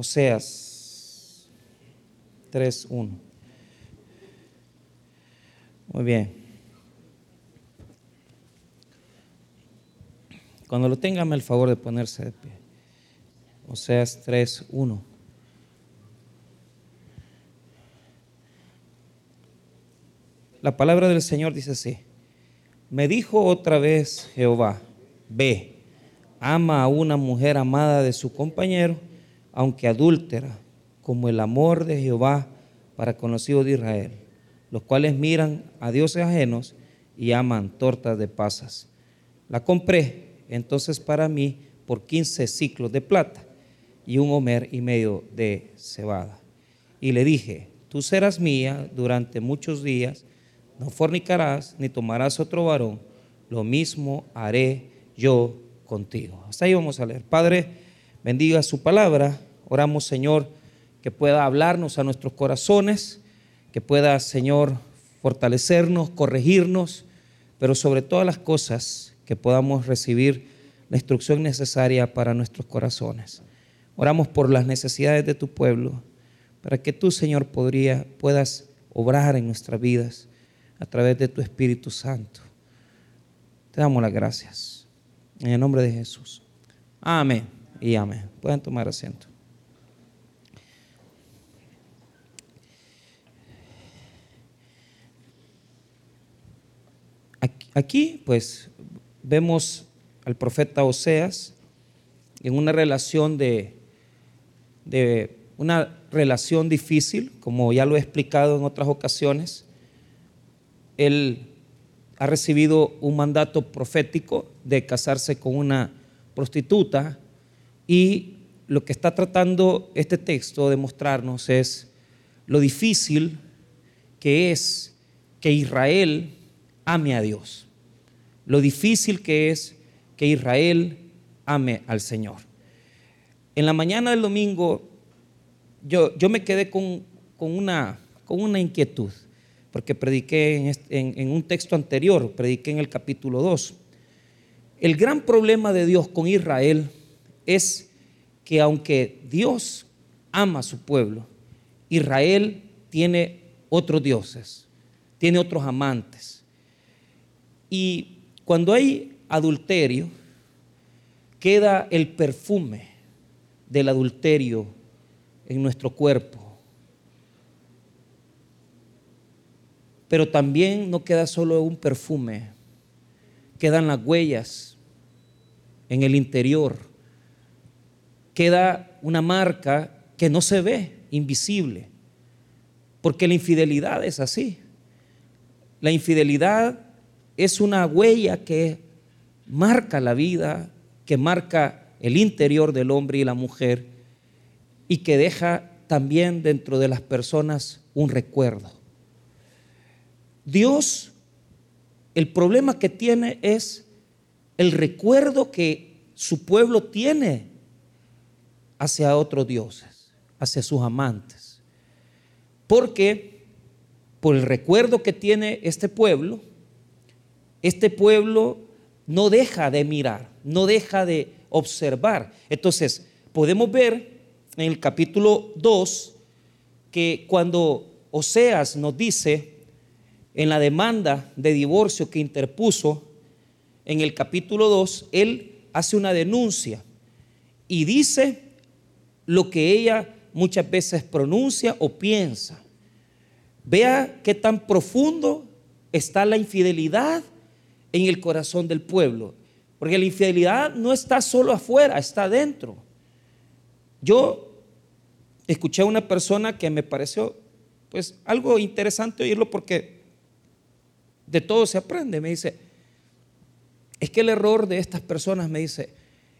Oseas 3.1. Muy bien. Cuando lo tengan, el favor de ponerse de pie. Oseas 3.1. La palabra del Señor dice así. Me dijo otra vez Jehová, ve, ama a una mujer amada de su compañero, aunque adúltera, como el amor de Jehová para conocidos de Israel, los cuales miran a dioses ajenos y aman tortas de pasas. La compré entonces para mí por 15 ciclos de plata y un homer y medio de cebada. Y le dije, tú serás mía durante muchos días no fornicarás ni tomarás otro varón, lo mismo haré yo contigo. Hasta ahí vamos a leer. Padre, bendiga su palabra. Oramos, Señor, que pueda hablarnos a nuestros corazones, que pueda, Señor, fortalecernos, corregirnos, pero sobre todas las cosas que podamos recibir la instrucción necesaria para nuestros corazones. Oramos por las necesidades de tu pueblo, para que tú, Señor, podría, puedas obrar en nuestras vidas a través de tu Espíritu Santo. Te damos las gracias. En el nombre de Jesús. Amén y amén. Pueden tomar asiento. Aquí, pues, vemos al profeta Oseas en una relación de, de una relación difícil, como ya lo he explicado en otras ocasiones él ha recibido un mandato profético de casarse con una prostituta y lo que está tratando este texto de mostrarnos es lo difícil que es que Israel ame a Dios, lo difícil que es que Israel ame al Señor. En la mañana del domingo yo, yo me quedé con, una, con una inquietud porque prediqué en, un texto anterior, prediqué en el capítulo 2. El gran problema de Dios con Israel es que aunque Dios ama a su pueblo, Israel tiene otros dioses, tiene otros amantes. Y cuando hay adulterio, queda el perfume del adulterio en nuestro cuerpo Pero también no queda solo un perfume, quedan las huellas en el interior, queda una marca que no se ve, invisible, porque la infidelidad es así. La infidelidad es una huella que marca la vida, que marca el interior del hombre y la mujer y que deja también dentro de las personas un recuerdo. Dios, el problema que tiene es el recuerdo que su pueblo tiene hacia otros dioses, hacia sus amantes. Porque por el recuerdo que tiene este pueblo, este pueblo no deja de mirar, no deja de observar. Entonces, podemos ver en el capítulo 2 que cuando Oseas nos dice, en la demanda de divorcio que interpuso en el capítulo 2, él hace una denuncia y dice lo que ella muchas veces pronuncia o piensa. Vea qué tan profundo está la infidelidad en el corazón del pueblo. Porque la infidelidad no está solo afuera, está adentro. Yo escuché a una persona que me pareció pues algo interesante oírlo porque de todo se aprende. Me dice, es que el error de estas personas, me dice,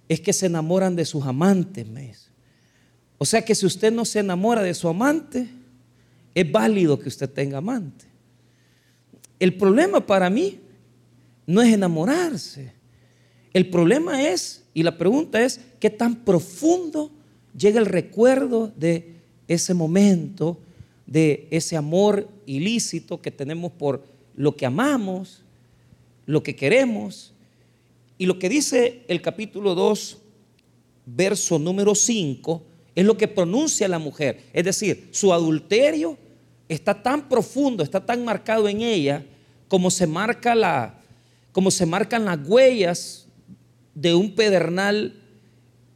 es que se enamoran de sus amantes, me dice. O sea que si usted no se enamora de su amante, es válido que usted tenga amante. El problema para mí no es enamorarse. El problema es, y la pregunta es, ¿qué tan profundo llega el recuerdo de ese momento, de ese amor ilícito que tenemos por lo que amamos, lo que queremos. Y lo que dice el capítulo 2, verso número 5, es lo que pronuncia la mujer. Es decir, su adulterio está tan profundo, está tan marcado en ella, como se, marca la, como se marcan las huellas de un pedernal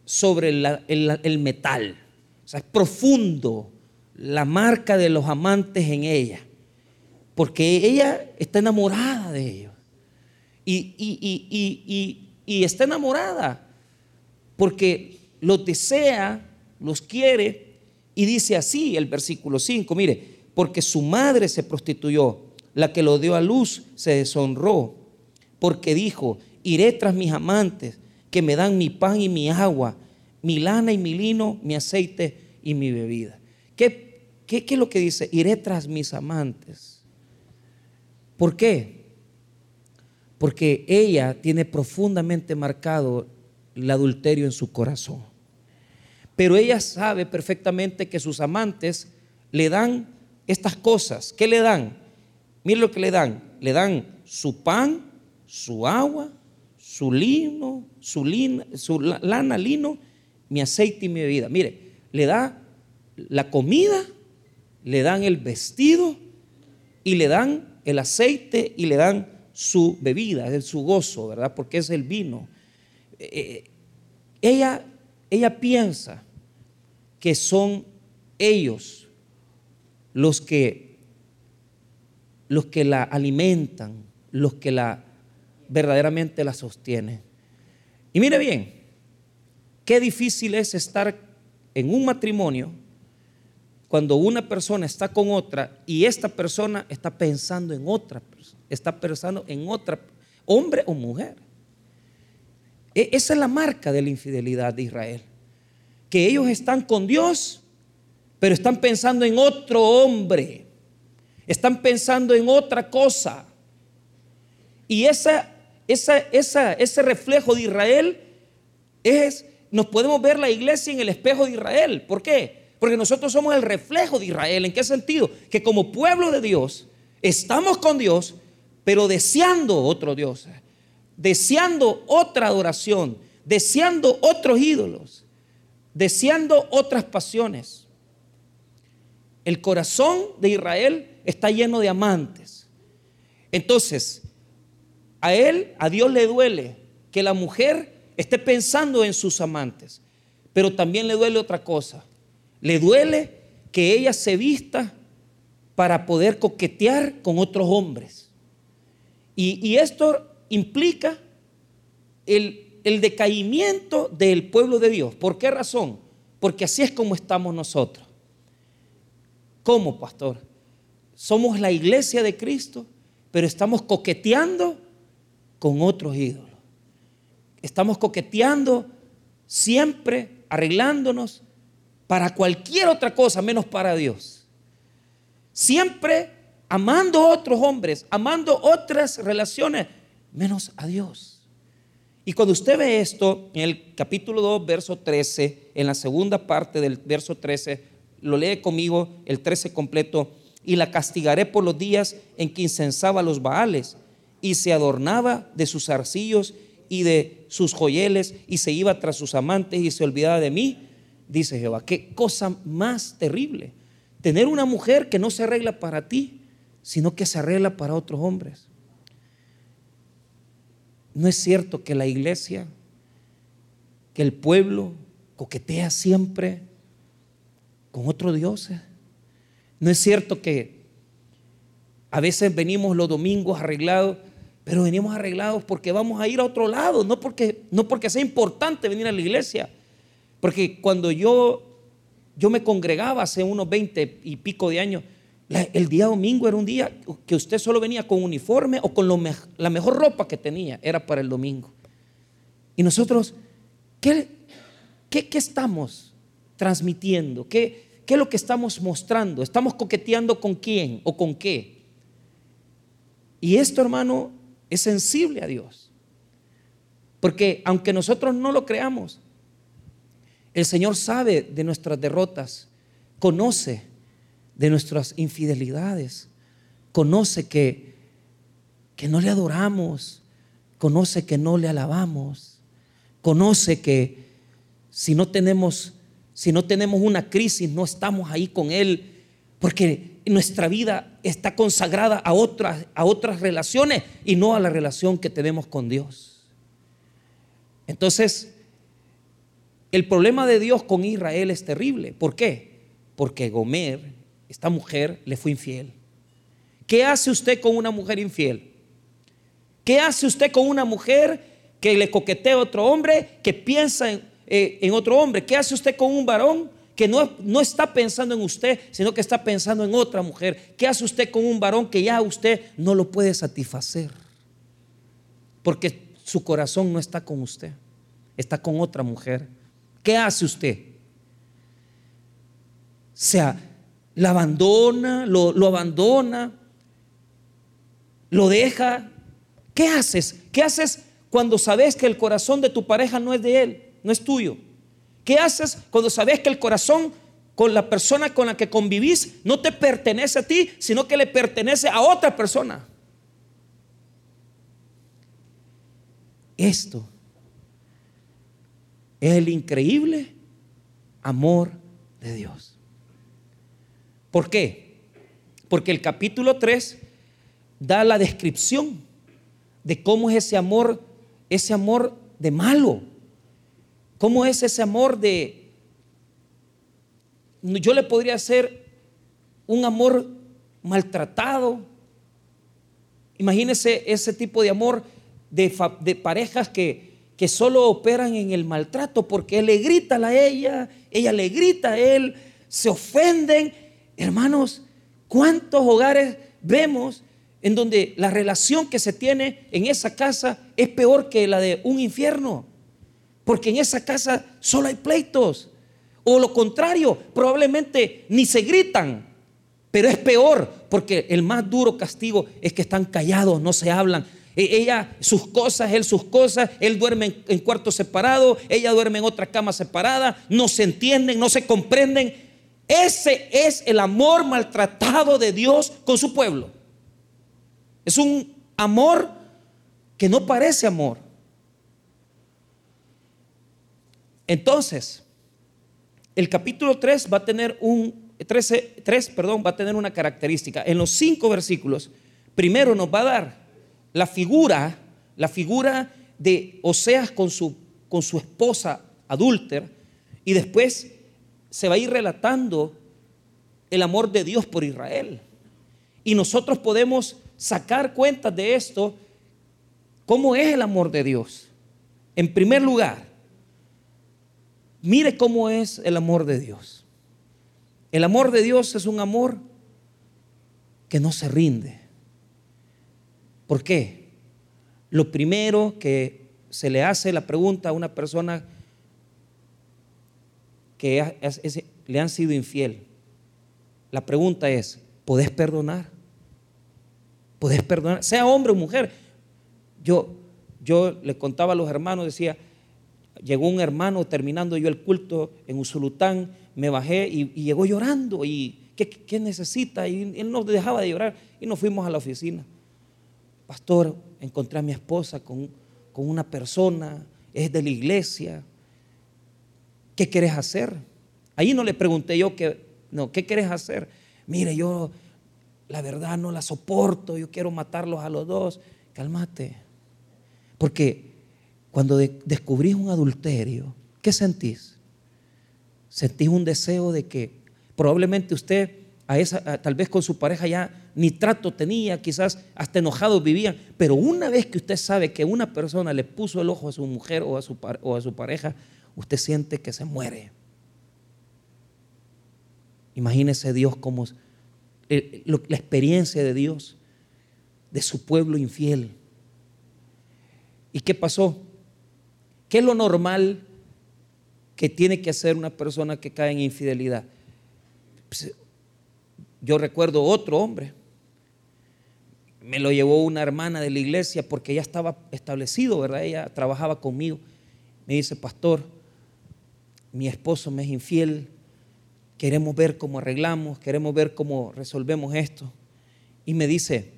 sobre el, metal. O sea, es profundo la marca de los amantes en ella. Porque ella está enamorada de ellos. Y, y, está enamorada porque los desea, los quiere. Y dice así el versículo 5, mire, porque su madre se prostituyó, la que lo dio a luz se deshonró, porque dijo, iré tras mis amantes que me dan mi pan y mi agua, mi lana y mi lino, mi aceite y mi bebida. ¿Qué, qué, qué es lo que dice? Iré tras mis amantes. ¿Por qué? Porque ella tiene profundamente marcado el adulterio en su corazón. Pero ella sabe perfectamente que sus amantes le dan estas cosas. ¿Qué le dan? Mire lo que le dan. Le dan su pan, su agua, su lino, su, su lana, lino, mi aceite y mi bebida. Mire, le da la comida, le dan el vestido y le dan el aceite y le dan su bebida, su gozo, ¿verdad? Porque es el vino. Eh, eh, ella, ella piensa que son ellos los que, los que la alimentan, los que la verdaderamente la sostienen. Y mire bien, qué difícil es estar en un matrimonio cuando una persona está con otra y esta persona está pensando en otra está pensando en otra, hombre o mujer. E, esa es la marca de la infidelidad de Israel. Que ellos están con Dios, pero están pensando en otro hombre, están pensando en otra cosa. Y esa, esa, esa, ese reflejo de Israel es, nos podemos ver la iglesia en el espejo de Israel. ¿Por qué? Porque nosotros somos el reflejo de Israel. ¿En qué sentido? Que como pueblo de Dios, estamos con Dios, pero deseando otro Dios, deseando otra adoración, deseando otros ídolos, deseando otras pasiones. El corazón de Israel está lleno de amantes. Entonces, a él, a Dios le duele que la mujer esté pensando en sus amantes, pero también le duele otra cosa. Le duele que ella se vista para poder coquetear con otros hombres. Y, esto implica el, el decaimiento del pueblo de Dios. ¿Por qué razón? Porque así es como estamos nosotros. ¿Cómo, pastor? Somos la iglesia de Cristo, pero estamos coqueteando con otros ídolos. Estamos coqueteando siempre, arreglándonos para cualquier otra cosa menos para Dios. Siempre amando a otros hombres, amando otras relaciones menos a Dios. Y cuando usted ve esto en el capítulo 2, verso 13, en la segunda parte del verso 13, lo lee conmigo el 13 completo, y la castigaré por los días en que incensaba los baales y se adornaba de sus arcillos y de sus joyeles y se iba tras sus amantes y se olvidaba de mí, dice Jehová. Qué cosa más terrible. Tener una mujer que no se arregla para ti, sino que se arregla para otros hombres. No es cierto que la iglesia, que el pueblo coquetea siempre con otro Dios. No es cierto que a veces venimos los domingos arreglados, pero venimos arreglados porque vamos a ir a otro lado, no porque, no porque sea importante venir a la iglesia. Porque cuando yo, yo me congregaba hace unos 20 y pico de años, el día domingo era un día que usted solo venía con uniforme o con la mejor ropa que tenía, era para el domingo. Y nosotros, ¿qué, qué, qué estamos transmitiendo? ¿Qué, ¿Qué es lo que estamos mostrando? ¿Estamos coqueteando con quién o con qué? Y esto, hermano, es sensible a Dios. Porque aunque nosotros no lo creamos, el Señor sabe de nuestras derrotas, conoce de nuestras infidelidades, conoce que, que no le adoramos, conoce que no le alabamos, conoce que si no tenemos Si no tenemos una crisis, no estamos ahí con Él, porque nuestra vida está consagrada a otras, a otras relaciones y no a la relación que tenemos con Dios. Entonces, el problema de Dios con Israel es terrible. ¿Por qué? Porque Gomer, esta mujer, le fue infiel. ¿Qué hace usted con una mujer infiel? ¿Qué hace usted con una mujer que le coquetea a otro hombre, que piensa en, eh, en otro hombre? ¿Qué hace usted con un varón que no, no, está pensando en usted, sino que está pensando en otra mujer? ¿Qué hace usted con un varón que ya usted no lo puede satisfacer? Porque su corazón no está con usted, está con otra mujer. ¿Qué hace usted? O sea, la abandona, lo, lo abandona, lo deja. ¿Qué haces? ¿Qué haces cuando sabes que el corazón de tu pareja no es de él, no es tuyo? ¿Qué haces cuando sabes que el corazón con la persona con la que convivís no te pertenece a ti, sino que le pertenece a otra persona? Esto es el increíble amor de Dios. ¿Por qué? Porque el capítulo 3 da la descripción de cómo es ese amor, ese amor de malo. ¿Cómo es ese amor de... Yo le podría hacer un amor maltratado. Imagínese ese tipo de amor de, de parejas que, que solo operan en el maltrato porque él le grita a ella, ella le grita a él, se ofenden. Hermanos, ¿cuántos hogares vemos en donde la relación que se tiene en esa casa es peor que la de un infierno? Porque en esa casa solo hay pleitos. O lo contrario, probablemente ni se gritan, pero es peor porque el más duro castigo es que están callados, no se hablan, e-, ella sus cosas, él sus cosas, él duerme en, cuartos separados, ella duerme en otra cama separada, no se entienden, no se comprenden. Ese es el amor maltratado de Dios con su pueblo. Es un amor que no parece amor. Entonces, el capítulo 3 va a tener un 13, 3, perdón, va a tener una característica. En los cinco versículos, primero nos va a dar la figura, la figura de Oseas con su, con su esposa adúltera, y después se va a ir relatando el amor de Dios por Israel. Y nosotros podemos sacar cuentas de esto, cómo es el amor de Dios. En primer lugar, mire cómo es el amor de Dios. El amor de Dios es un amor que no se rinde. ¿Por qué? Lo primero que se le hace la pregunta a una persona que le han sido infiel, la pregunta es, ¿podés perdonar? ¿Podés perdonar? Sea hombre o mujer. Yo, yo le contaba a los hermanos, decía, llegó un hermano terminando yo el culto en Usulután, me bajé y, llegó llorando y ¿qué, ¿qué, necesita? Y él no dejaba de llorar y nos fuimos a la oficina pastor, encontré a mi esposa con, una persona, es de la iglesia, ¿qué quieres hacer? Ahí no le pregunté yo que, no, ¿qué quieres hacer? Mire, yo la verdad no la soporto, yo quiero matarlos a los dos. Cálmate. Porque cuando descubrís un adulterio, ¿qué sentís? Sentís un deseo de que probablemente usted a esa, tal vez con su pareja ya ni trato tenía, quizás hasta enojados vivían, pero una vez que usted sabe que una persona le puso el ojo a su mujer o a su, o a su pareja, usted siente que se muere. Imagínese Dios como eh, la experiencia de Dios, de su pueblo infiel. ¿Y qué pasó? ¿Qué es lo normal que tiene que hacer una persona que cae en infidelidad? Pues, yo recuerdo otro hombre, me lo llevó una hermana de la iglesia porque ya estaba establecido, ¿verdad? Ella trabajaba conmigo. Me dice, pastor, mi esposo me es infiel, queremos ver cómo arreglamos, queremos ver cómo resolvemos esto. Y me dice,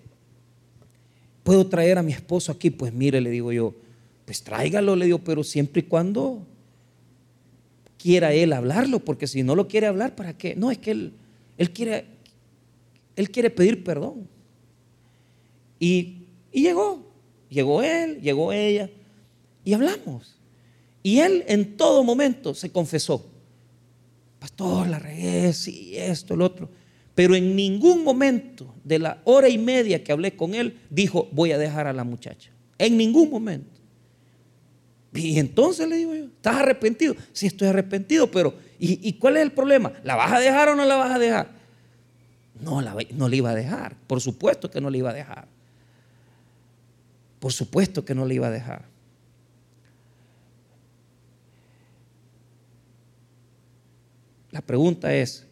¿puedo traer a mi esposo aquí? Pues mire, le digo yo, pues tráigalo, le digo, pero siempre y cuando quiera él hablarlo, porque si no lo quiere hablar, ¿para qué? No, es que él, él, quiere, él quiere pedir perdón. Y, y llegó, llegó él, llegó ella, y hablamos. Y él en todo momento se confesó. Pastor, la regué, sí, esto, el otro. Pero en ningún momento de la hora y media que hablé con él, dijo, voy a dejar a la muchacha. En ningún momento. Y entonces le digo yo, ¿estás arrepentido? Sí, estoy arrepentido, pero ¿y, cuál es el problema? ¿La vas a dejar o no la vas a dejar? No, la, no le iba a dejar. Por supuesto que no le iba a dejar. Por supuesto que no le iba a dejar. La pregunta es,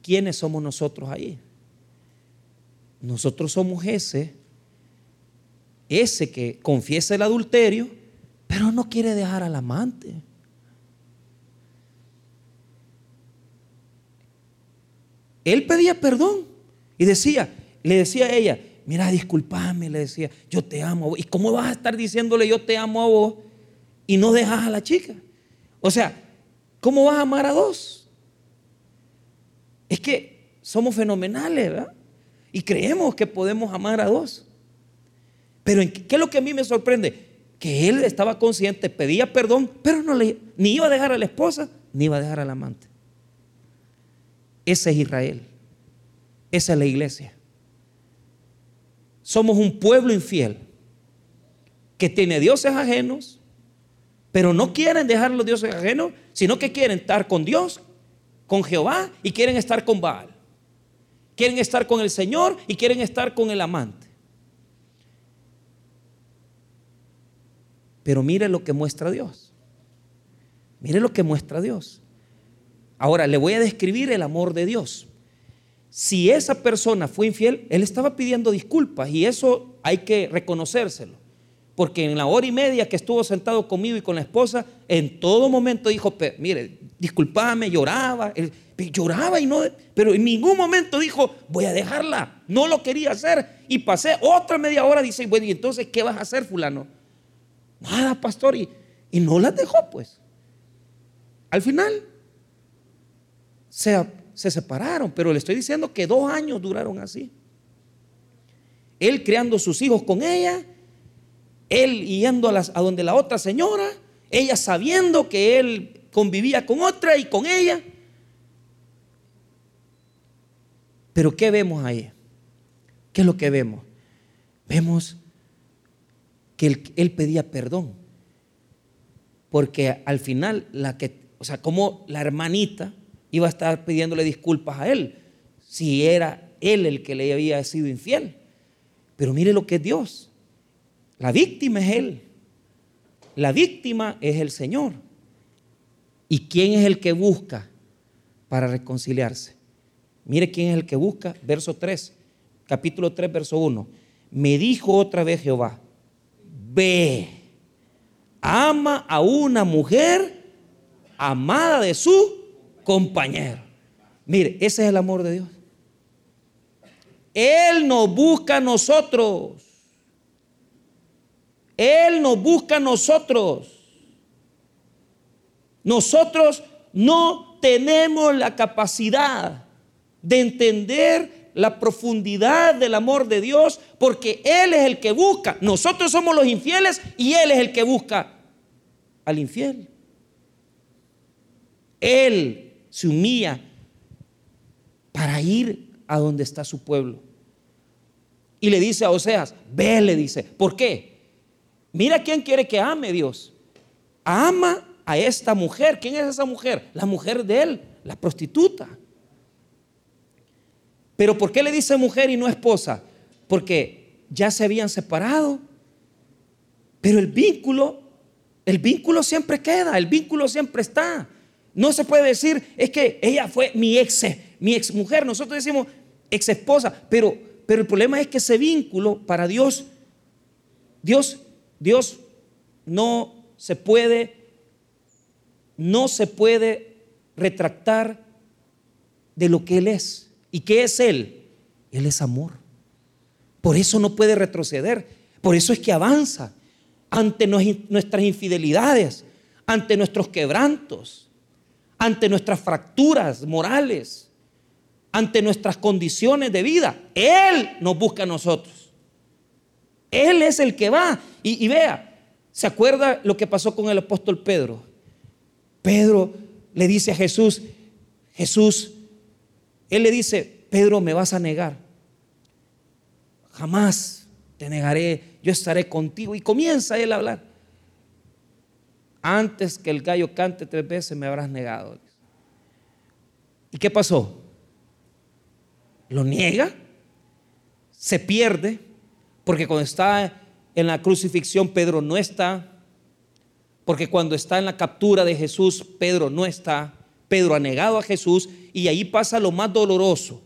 ¿quiénes somos nosotros ahí? Nosotros somos ese, ese que confiesa el adulterio, pero no quiere dejar al amante. Él pedía perdón y decía, le decía a ella, mira, discúlpame, le decía, yo te amo. ¿Y cómo vas a estar diciéndole yo te amo a vos y no dejas a la chica? O sea, ¿cómo vas a amar a dos? Es que somos fenomenales, ¿verdad? Y creemos que podemos amar a dos. Pero ¿qué es lo que a mí me sorprende? Que él estaba consciente, pedía perdón, pero no le, ni iba a dejar a la esposa, ni iba a dejar al amante. Ese es Israel. Esa es la iglesia. Somos un pueblo infiel que tiene dioses ajenos, pero no quieren dejar los dioses ajenos, sino que quieren estar con Dios, con Jehová y quieren estar con Baal. Quieren estar con el Señor y quieren estar con el amante. Pero mire lo que muestra Dios. Mire lo que muestra Dios. Ahora le voy a describir el amor de Dios. Si esa persona fue infiel, él estaba pidiendo disculpas y eso hay que reconocérselo. Porque en la hora y media que estuvo sentado conmigo y con la esposa, en todo momento dijo, mire, disculpame, lloraba, lloraba y no, pero en ningún momento dijo, voy a dejarla. No lo quería hacer. Y pasé otra media hora, dice, bueno, ¿y entonces qué vas a hacer, fulano? Nada, pastor, y, y no la dejó, pues. Al final se, se separaron, pero le estoy diciendo que dos años duraron así. Él criando sus hijos con ella él yendo a, donde la otra señora, ella sabiendo que él convivía con otra y con ella. Pero ¿qué vemos ahí? ¿Qué es lo que vemos? Vemos que él, él, pedía perdón. Porque al final, la que, o sea, como la hermanita iba a estar pidiéndole disculpas a él, si era él el que le había sido infiel. Pero mire lo que es Dios. La víctima es Él. La víctima es el Señor. ¿Y quién es el que busca para reconciliarse? Mire quién es el que busca. Verso 3, capítulo 3, verso 1. Me dijo otra vez Jehová, ve, ama a una mujer amada de su compañero. Mire, ese es el amor de Dios. Él nos busca a nosotros. Él nos busca a nosotros. Nosotros no tenemos la capacidad de entender la profundidad del amor de Dios porque Él es el que busca. Nosotros somos los infieles y Él es el que busca al infiel. Él se humilla para ir a donde está su pueblo. Y le dice a Oseas, ve, le dice, ¿por qué? Mira quién quiere que ame Dios. Ama a esta mujer. ¿Quién es esa mujer? La mujer de él, la prostituta. Pero ¿por qué le dice mujer y no esposa? Porque ya se habían separado. Pero el vínculo, el vínculo siempre queda, el vínculo siempre está. No se puede decir, es que ella fue mi ex, mi ex mujer. Nosotros decimos ex esposa, pero, pero el problema es que ese vínculo para Dios, Dios Dios no se puede, no se puede retractar de lo que Él es. ¿Y qué es Él? Él es amor. Por eso no puede retroceder. Por eso es que avanza. ante nuestras infidelidades, ante nuestros quebrantos, ante nuestras fracturas morales, ante nuestras condiciones de vida. Él nos busca a nosotros. Él es el que va. Y, vea, ¿se acuerda lo que pasó con el apóstol Pedro? Pedro le dice a Jesús, Jesús, él le dice, Pedro, me vas a negar. Jamás te negaré, yo estaré contigo. Y comienza él a hablar. Antes que el gallo cante tres veces me habrás negado. ¿Y qué pasó? Lo niega, se pierde, porque cuando está en la crucifixión Pedro no está, porque cuando está en la captura de Jesús Pedro no está, Pedro ha negado a Jesús y ahí pasa lo más doloroso.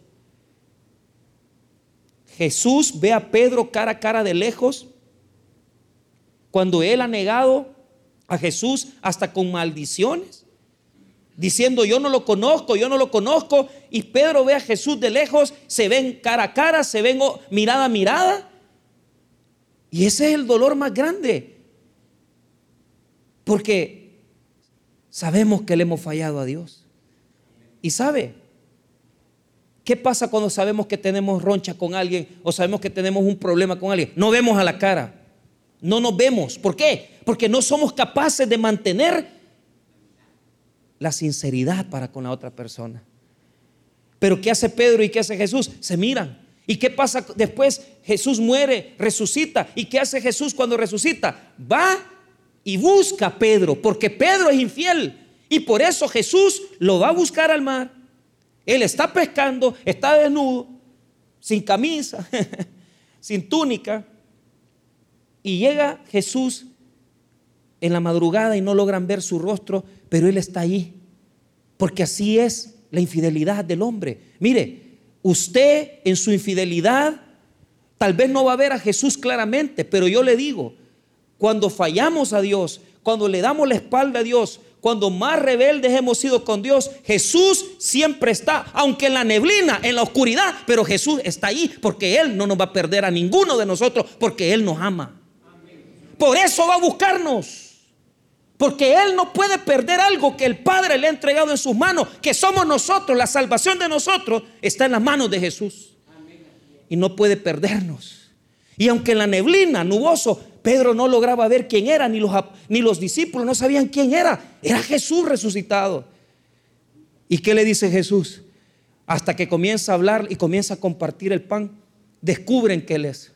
Jesús ve a Pedro cara a cara de lejos. Cuando él ha negado a Jesús hasta con maldiciones, diciendo yo no lo conozco, yo no lo conozco, y Pedro ve a Jesús de lejos, se ven cara a cara, se ven mirada a mirada, y ese es el dolor más grande, porque sabemos que le hemos fallado a Dios. Y sabe, ¿Qué pasa cuando sabemos que tenemos roncha con alguien o sabemos que tenemos un problema con alguien? No vemos a la cara. No nos vemos. ¿Por qué? Porque no somos capaces de mantener la sinceridad para con la otra persona. Pero ¿qué hace Pedro y qué hace Jesús? Se miran. ¿Y qué pasa después? Jesús muere, resucita. ¿Y qué hace Jesús cuando resucita? Va y busca a Pedro, porque Pedro es infiel. Y por eso Jesús lo va a buscar al mar él está pescando, está desnudo, sin camisa, sin túnica. Y llega Jesús en la madrugada y no logran ver su rostro, pero Él está ahí. Porque así es la infidelidad del hombre. Mire, usted en su infidelidad tal vez no va a ver a Jesús claramente, pero yo le digo, cuando fallamos a Dios, cuando le damos la espalda a Dios, cuando más rebeldes hemos sido con Dios, Jesús siempre está, aunque en la neblina, en la oscuridad, pero Jesús está ahí porque Él no nos va a perder a ninguno de nosotros porque Él nos ama. Por eso va a buscarnos. Porque Él no puede perder algo que el Padre le ha entregado en sus manos, que somos nosotros, la salvación de nosotros está en las manos de Jesús. Y no puede perdernos. Y aunque en la neblina, nuboso, Pedro no lograba ver quién era, ni los, ni los discípulos no sabían quién era. Era Jesús resucitado. ¿Y qué le dice Jesús? Hasta que comienza a hablar y comienza a compartir el pan, descubren que Él es.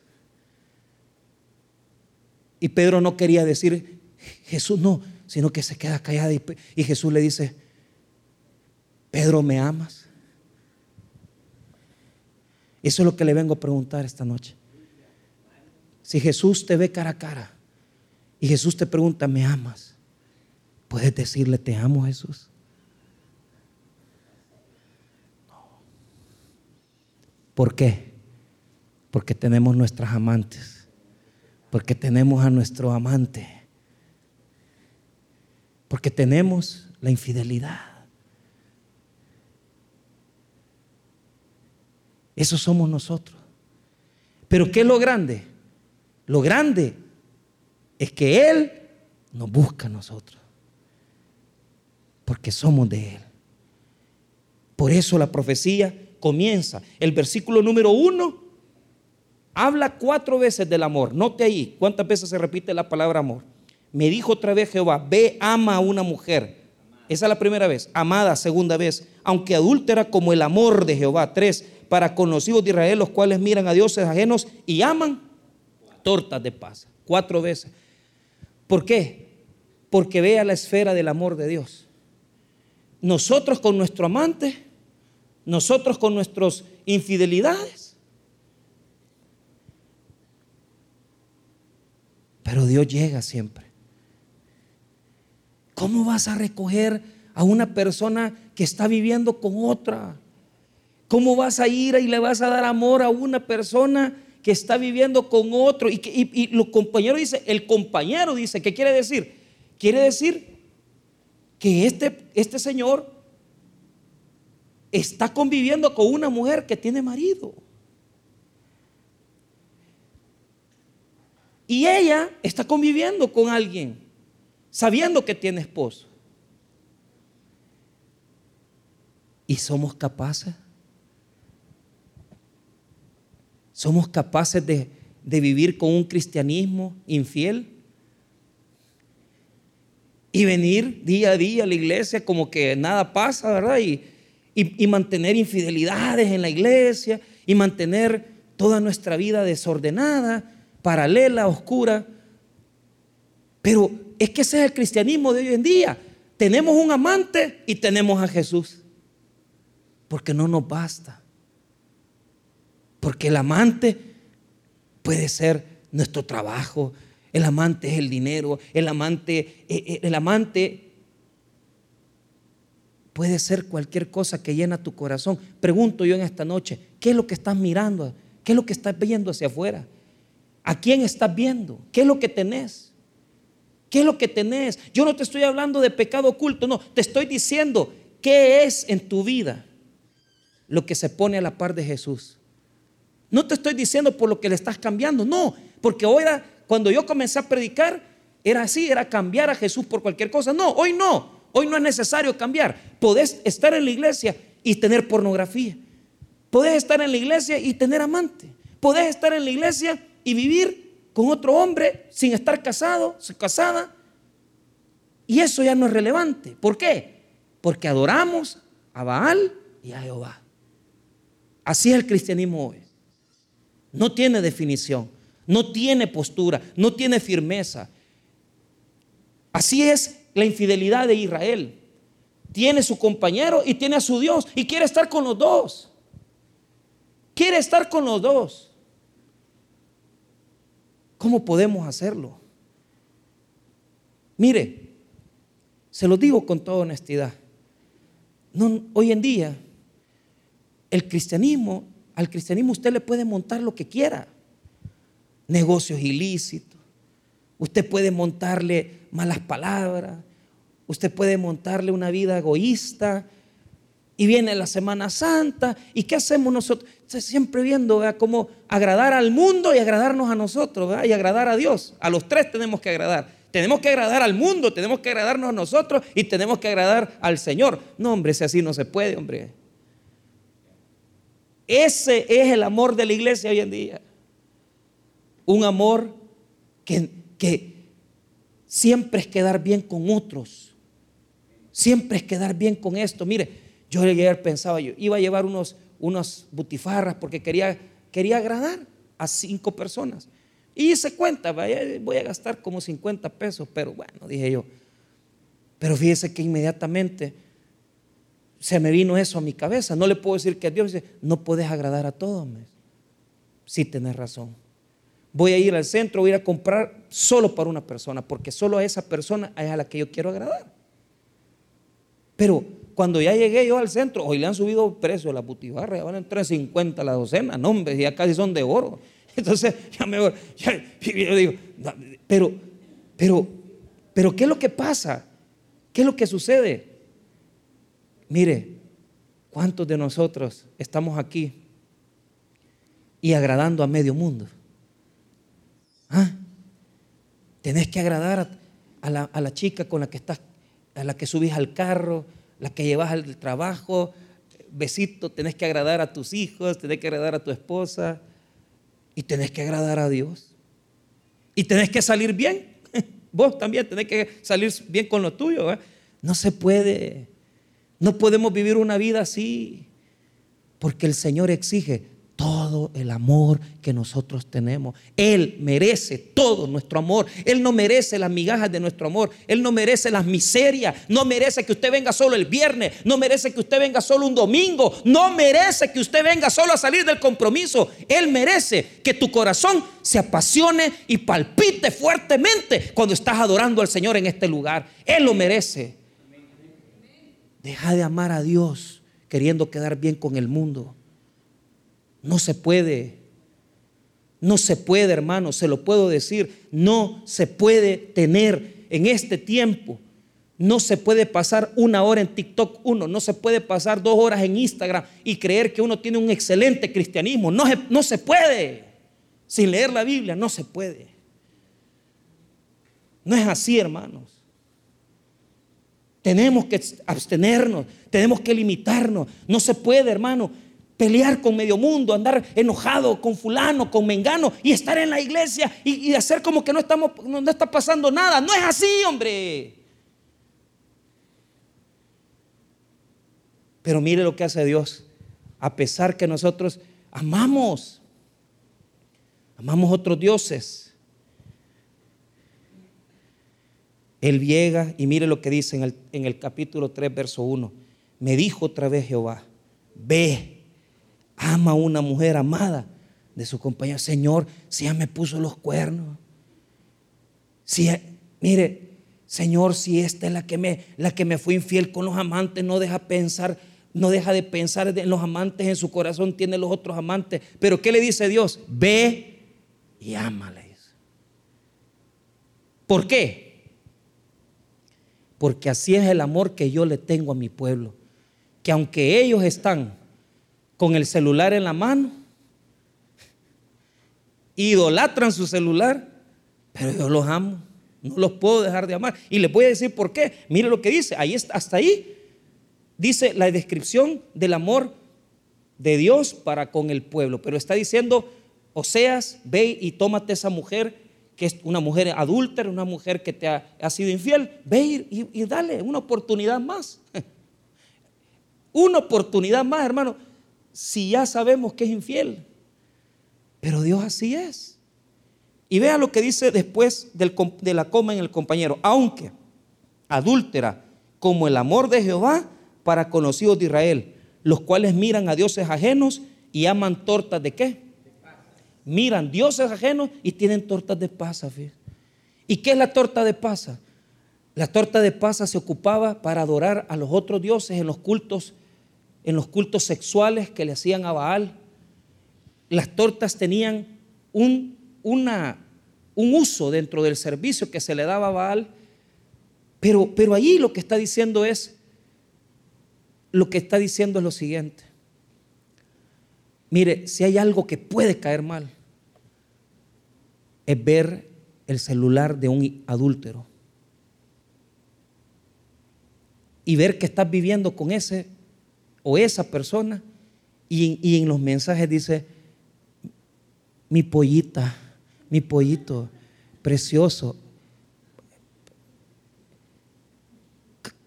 Y Pedro no quería decir, Jesús no, sino que se queda callado y, y Jesús le dice, Pedro, ¿me amas? Eso es lo que le vengo a preguntar esta noche. Si Jesús te ve cara a cara y Jesús te pregunta, ¿me amas? ¿Puedes decirle, te amo Jesús? No. ¿Por qué? Porque tenemos nuestras amantes. Porque tenemos a nuestro amante. Porque tenemos la infidelidad. Eso somos nosotros. Pero ¿qué es lo grande? Lo grande es que Él nos busca a nosotros. Porque somos de Él. Por eso la profecía comienza. El versículo número uno habla cuatro veces del amor. Note ahí cuántas veces se repite la palabra amor. Me dijo otra vez Jehová, ve, ama a una mujer. Esa es la primera vez. Amada, segunda vez. Aunque adúltera como el amor de Jehová. Tres, para conocidos de Israel, los cuales miran a dioses ajenos y aman tortas de paz. Cuatro veces. ¿Por qué? Porque vea la esfera del amor de Dios. Nosotros con nuestro amante, nosotros con nuestras infidelidades. Pero Dios llega siempre. ¿Cómo vas a recoger a una persona que está viviendo con otra? ¿Cómo vas a ir y le vas a dar amor a una persona que está viviendo con otro y, compañeros dice, el compañero dice, ¿qué quiere decir? Quiere decir que este, este señor está conviviendo con una mujer que tiene marido. Y ella está conviviendo con alguien, sabiendo que tiene esposo. Y somos capaces. Somos capaces de, de vivir con un cristianismo infiel y venir día a día a la iglesia como que nada pasa, ¿verdad? Y, y, mantener infidelidades en la iglesia y mantener toda nuestra vida desordenada, paralela, oscura. Pero es que ese es el cristianismo de hoy en día. Tenemos un amante y tenemos a Jesús. Porque no nos basta. Porque el amante puede ser nuestro trabajo, el amante es el dinero, el amante, eh, eh, el amante Puede ser cualquier cosa que llena tu corazón. Pregunto yo en esta noche, ¿qué es lo que estás mirando? ¿Qué es lo que estás viendo hacia afuera? ¿A quién estás viendo? ¿Qué es lo que tenés? ¿Qué es lo que tenés? Yo no te estoy hablando de pecado oculto, no, te estoy diciendo qué es en tu vida lo que se pone a la par de Jesús. No te estoy diciendo por lo que le estás cambiando, no, porque hoy cuando yo comencé a predicar, era así, era cambiar a Jesús por cualquier cosa. No, hoy no. Hoy no es necesario cambiar. Podés estar en la iglesia y tener pornografía. Podés estar en la iglesia y tener amante. Podés estar en la iglesia y vivir con otro hombre sin estar casado, casada. Y eso ya no es relevante. ¿Por qué? Porque adoramos a Baal y a Jehová. Así es el cristianismo hoy. No tiene definición, no tiene postura, no tiene firmeza. Así es la infidelidad de Israel. Tiene su compañero y tiene a su Dios y quiere estar con los dos. Quiere estar con los dos. ¿Cómo podemos hacerlo? Mire, se lo digo con toda honestidad. Hoy en día, el cristianismo, al cristianismo usted le puede montar lo que quiera. Negocios ilícitos. Usted puede montarle malas palabras, usted puede montarle una vida egoísta. Y viene la Semana Santa. ¿Y qué hacemos nosotros? Siempre viendo cómo agradar al mundo y agradarnos a nosotros y agradar a Dios. A los tres tenemos que agradar. Tenemos que agradar al mundo, tenemos que agradarnos a nosotros y tenemos que agradar al Señor. No, hombre, si así no se puede, hombre. Ese es el amor de la iglesia hoy en día. Un amor que, que, siempre es quedar bien con otros. Siempre es quedar bien con esto. Mire, yo ayer pensaba, yo iba a llevar unos, butifarras porque quería, quería agradar a cinco personas. Y hice cuenta, voy a gastar como 50 pesos, pero bueno, dije yo. Pero fíjese que inmediatamente se me vino eso a mi cabeza. No le puedo decir que a Dios dice, no puedes agradar a todos. Sí, tenés razón voy a ir al centro, voy a ir a comprar solo para una persona, porque solo a esa persona es a la que yo quiero agradar. Pero cuando ya llegué yo al centro, hoy le han subido el precio de la butifarra, ya van en 3.50 la docena, no hombre, ya casi son de oro. Entonces, ya me yo digo, pero, pero, pero, ¿qué es lo que pasa? ¿Qué es lo que sucede? Mire, ¿cuántos de nosotros estamos aquí y agradando a medio mundo? ¿Ah? Tenés que agradar a, la, chica con la que estás, a la que subís al carro, la que llevas al trabajo, besito, tenés que agradar a tus hijos, tenés que agradar a tu esposa y tenés que agradar a Dios. Y tenés que salir bien. Vos también tenés que salir bien con lo tuyo. ¿eh? No se puede. No podemos vivir una vida así. Porque el Señor exige todo el amor que nosotros tenemos. Él merece todo nuestro amor. Él no merece las migajas de nuestro amor. Él no merece las miserias. No merece que usted venga solo el viernes. No merece que usted venga solo un domingo. No merece que usted venga solo a salir del compromiso. Él merece que tu corazón se apasione y palpite fuertemente cuando estás adorando al Señor en este lugar. Él lo merece. Deja de amar a Dios queriendo quedar bien con el mundo. No se puede. No se puede, hermano, se lo puedo decir. No se puede tener en este tiempo. No se puede pasar una hora en TikTok uno, no se puede pasar dos horas en Instagram y creer que uno tiene un excelente cristianismo. No, no se puede. Sin leer la Biblia, no se puede. No es así, hermanos. Tenemos que abstenernos, tenemos que limitarnos. No se puede, hermano, pelear con medio mundo, andar enojado con fulano, con mengano y estar en la iglesia y, hacer como que no, estamos, no está pasando nada. No es así, hombre. Pero mire lo que hace Dios. A pesar que nosotros amamos, amamos otros dioses. Él llega y mire lo que dice en el, en el capítulo 3, verso 1. Me dijo otra vez Jehová, ve, ama a una mujer amada de su compañía. Señor, si ya me puso los cuernos. Si, mire, Señor, si esta es la que me, la que me fue infiel con los amantes, no deja pensar no deja de pensar en los amantes, en su corazón tiene los otros amantes. Pero ¿qué le dice Dios? Ve y ámales. ¿Por qué? Porque así es el amor que yo le tengo a mi pueblo. Que aunque ellos están con el celular en la mano, idolatran su celular, pero yo los amo. No los puedo dejar de amar. Y les voy a decir por qué. Mire lo que dice. Ahí está, hasta ahí dice la descripción del amor de Dios para con el pueblo, pero está diciendo, Oseas, ve y tómate esa mujer que es una mujer adúltera, una mujer que te ha, sido infiel, ve y, y, dale una oportunidad más. una oportunidad más, hermano, si ya sabemos que es infiel. Pero Dios así es. Y vea lo que dice después de la coma en el compañero, aunque adúltera como el amor de Jehová, para conocidos de Israel, los cuales miran a dioses ajenos y aman tortas de qué? Miran dioses ajenos y tienen tortas de pasa. ¿Y qué es la torta de pasa? La torta de pasa se ocupaba para adorar a los otros dioses en los cultos, en los cultos sexuales que le hacían a Baal. Las tortas tenían un, un uso dentro del servicio que se le daba a Baal. Pero, pero allí lo que está diciendo es, lo que está diciendo es lo siguiente. Mire, si hay algo que puede caer mal, es ver el celular de un adúltero. Y ver que estás viviendo con ese o esa persona y, y en los mensajes dice, mi pollita, mi pollito, precioso,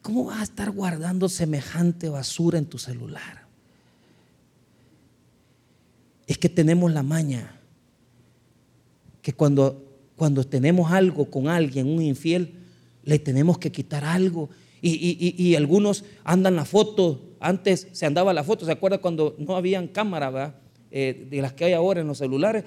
¿Cómo vas a estar guardando semejante basura en tu celular? Es que tenemos la maña que cuando, cuando tenemos algo con alguien, un infiel, le tenemos que quitar algo. Y, algunos andan la foto, antes se andaba la foto, ¿se acuerda cuando no habían cámara eh, de las que hay ahora en los celulares?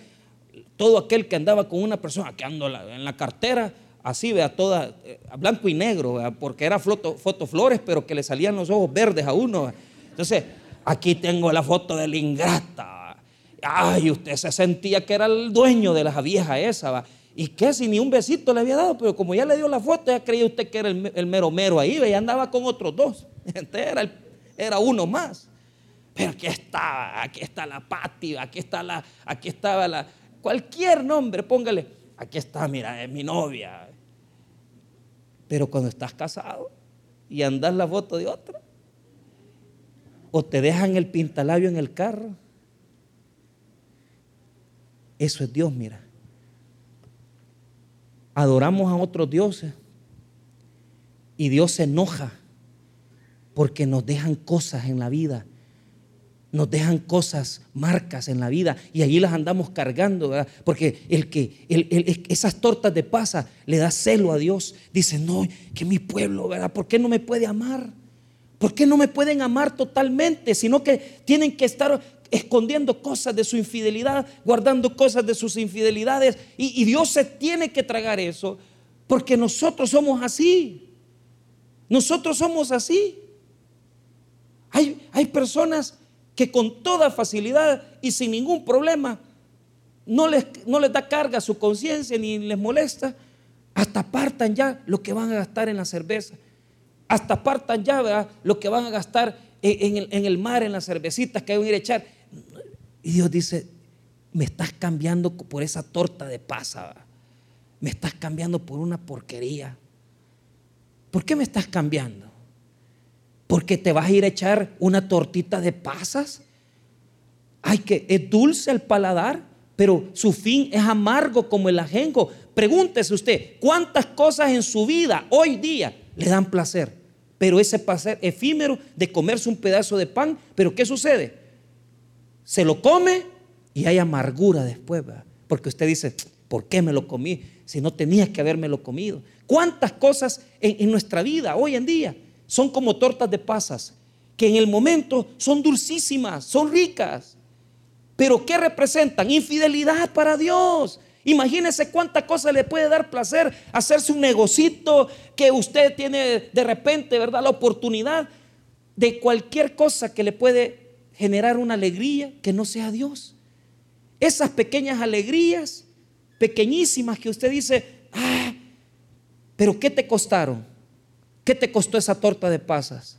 Todo aquel que andaba con una persona que anda en la cartera, así, vea, toda, eh, blanco y negro, porque era foto, flores, pero que le salían los ojos verdes a uno. Entonces, aquí tengo la foto de la ingrata. Ay, usted se sentía que era el dueño de la vieja esa, ¿Y qué? Si ni un besito le había dado, pero como ya le dio la foto, ya creía usted que era el, mero mero ahí, y andaba con otros dos. era, era uno más. Pero aquí está, aquí está la Pati, aquí está la, aquí estaba la, cualquier nombre, póngale, aquí está, mira, es mi novia, pero cuando estás casado y andas la foto de otra, o te dejan el pintalabio en el carro, eso es Dios, mira. Adoramos a otros dioses y Dios se enoja porque nos dejan cosas en la vida nos dejan cosas, marcas en la vida y allí las andamos cargando, ¿verdad? Porque el que esas tortas de pasa le da celo a Dios. Dice, no, que mi pueblo, ¿verdad? ¿Por qué no me puede amar? ¿Por qué no me pueden amar totalmente? Sino que tienen que estar escondiendo cosas de su infidelidad, guardando cosas de sus infidelidades. Y, Dios se tiene que tragar eso, porque nosotros somos así. Nosotros somos así. Hay, hay personas que con toda facilidad y sin ningún problema no les, no les da carga a su conciencia ni les molesta, hasta apartan ya lo que van a gastar en la cerveza, hasta apartan ya lo que van a gastar en, el, en, el, mar, en las cervecitas que van a ir a echar. Y Dios dice, me estás cambiando por esa torta de pasa. me estás cambiando por una porquería. ¿Por qué me estás cambiando? ¿Porque te vas a ir a echar una tortita de pasas? Ay, que es dulce el paladar, pero su fin es amargo como el ajenjo. Pregúntese usted, ¿cuántas cosas en su vida hoy día le dan placer? Pero ese placer efímero de comerse un pedazo de pan, pero ¿qué sucede? Se lo come y hay amargura después, porque usted dice, ¿por qué me lo comí? Si no tenía que haberme lo comido. ¿Cuántas cosas en, en nuestra vida hoy en día son como tortas de pasas, que en el momento son dulcísimas, son ricas, pero ¿qué representan? Infidelidad para Dios. Imagínese cuántas cosas le puede dar placer hacerse un negocito que usted tiene de repente, ¿verdad? La oportunidad de cualquier cosa que le puede generar una alegría que no sea Dios. Esas pequeñas alegrías, pequeñísimas que usted dice, ah, pero ¿qué te costaron? ¿Qué te costó esa torta de pasas?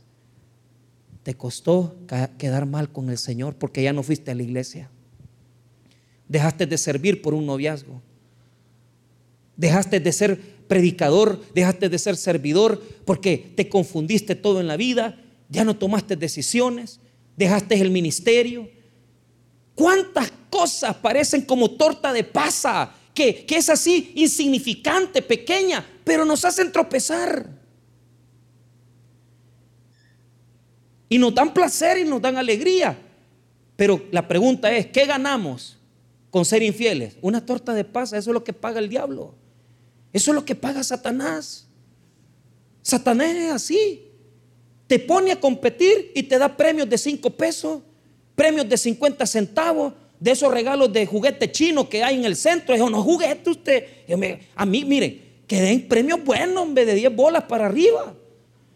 Te costó quedar mal con el Señor porque ya no fuiste a la iglesia. Dejaste de servir por un noviazgo. Dejaste de ser predicador, dejaste de ser servidor porque te confundiste todo en la vida, ya no tomaste decisiones, dejaste el ministerio. ¿Cuántas cosas parecen como torta de pasa? Que, que es así insignificante, pequeña, pero nos hacen tropezar. Y nos dan placer y nos dan alegría. Pero la pregunta es, ¿qué ganamos con ser infieles? Una torta de pasa, eso es lo que paga el diablo. Eso es lo que paga Satanás. Satanás es así. Te pone a competir y te da premios de 5 pesos, premios de 50 centavos, de esos regalos de juguete chino que hay en el centro. Eso no juguete usted. A mí, miren, que den premios buenos, en vez de 10 bolas para arriba.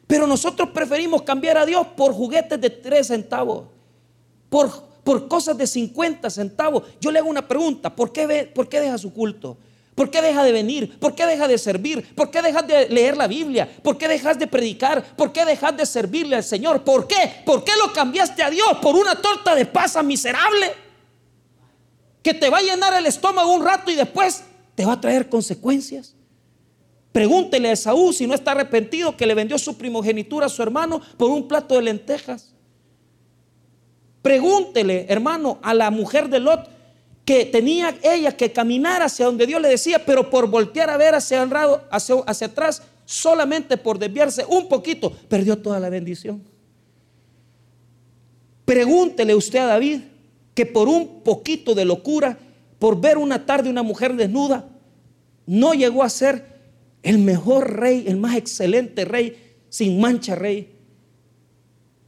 Pero nosotros preferimos cambiar a Dios por juguetes de 3 centavos, por, por cosas de 50 centavos. Yo le hago una pregunta, ¿por qué, ¿por qué deja su culto? ¿Por qué deja de venir? ¿Por qué deja de servir? ¿Por qué dejas de leer la Biblia? ¿Por qué dejas de predicar? ¿Por qué dejas de servirle al Señor? ¿Por qué? ¿Por qué lo cambiaste a Dios por una torta de pasa miserable? Que te va a llenar el estómago un rato y después te va a traer consecuencias. Pregúntele a Esaú si no está arrepentido que le vendió su primogenitura a su hermano por un plato de lentejas. Pregúntele, hermano, a la mujer de Lot que tenía ella que caminar hacia donde Dios le decía, pero por voltear a ver hacia, lado, hacia atrás, solamente por desviarse un poquito, perdió toda la bendición. Pregúntele usted a David que por un poquito de locura, por ver una tarde una mujer desnuda, no llegó a ser el mejor rey, el más excelente rey, sin mancha rey,